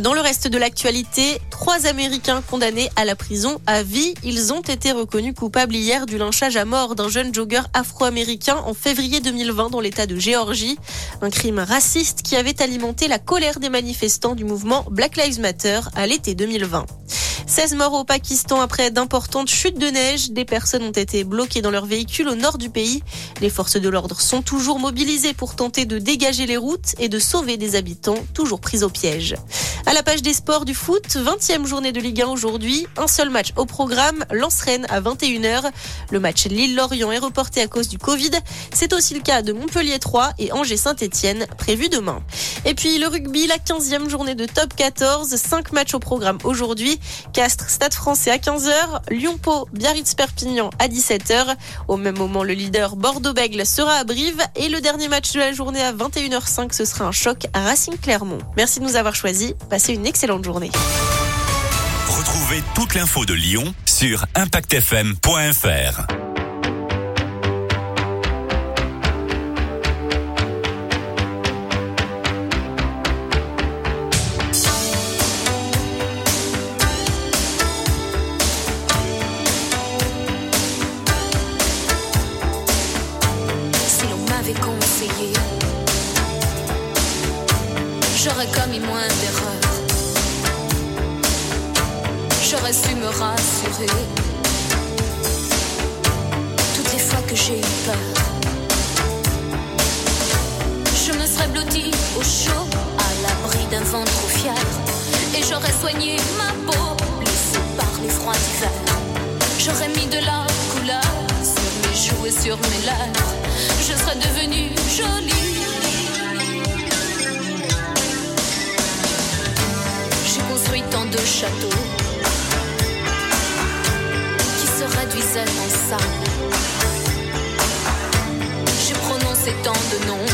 Dans le reste de l'actualité, trois Américains condamnés à la prison à vie. Ils ont été reconnus coupables hier du lynchage à mort d'un jeune jogger afro-américain en février 2020 dans l'état de Géorgie. Un crime raciste qui avait alimenté la colère des manifestants du mouvement Black Lives Matter à l'été 2020. 16 morts au Pakistan après d'importantes chutes de neige. Des personnes ont été bloquées dans leur véhicule au nord du pays. Les forces de l'ordre sont toujours mobilisées pour tenter de dégager les routes et de sauver des habitants toujours pris au piège. À la page des sports du foot, 20e journée de Ligue 1 aujourd'hui. Un seul match au programme, Lens-Rennes à 21h. Le match Lille-Lorient est reporté à cause du Covid. C'est aussi le cas de Montpellier 3 et Angers-Saint-Etienne prévu demain. Et puis le rugby, la 15e journée de top 14. 5 matchs au programme aujourd'hui. Castres, Stade français à 15h. Lyon-Pau, Biarritz-Perpignan à 17h. Au même moment, le leader Bordeaux-Bègle sera à Brive. Et le dernier match de la journée à 21h05, ce sera un choc à Racing-Clermont. Merci de nous avoir choisis. Passez une excellente journée. Retrouvez toute l'info de Lyon sur impactfm.fr. j'aurais commis moins d'erreurs. J'aurais su me rassurer. Toutes les fois que j'ai eu peur, je me serais blottie au chaud, à l'abri d'un vent trop fier. Et j'aurais soigné ma peau, blessée par les froids d'hiver. J'aurais mis de la couleur sur mes joues et sur mes lèvres. Je serais de châteaux qui se réduisaient en sable. J'ai prononcé tant de noms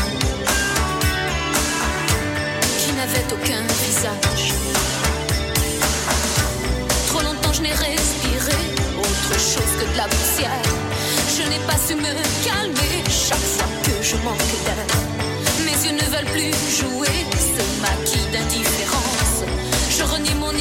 qui n'avaient aucun visage. Trop longtemps je n'ai respiré autre chose que de la poussière. Je n'ai pas su me calmer chaque fois que je manque d'air. Mes yeux ne veulent plus jouer ce maquis d'indifférence. Je renie mon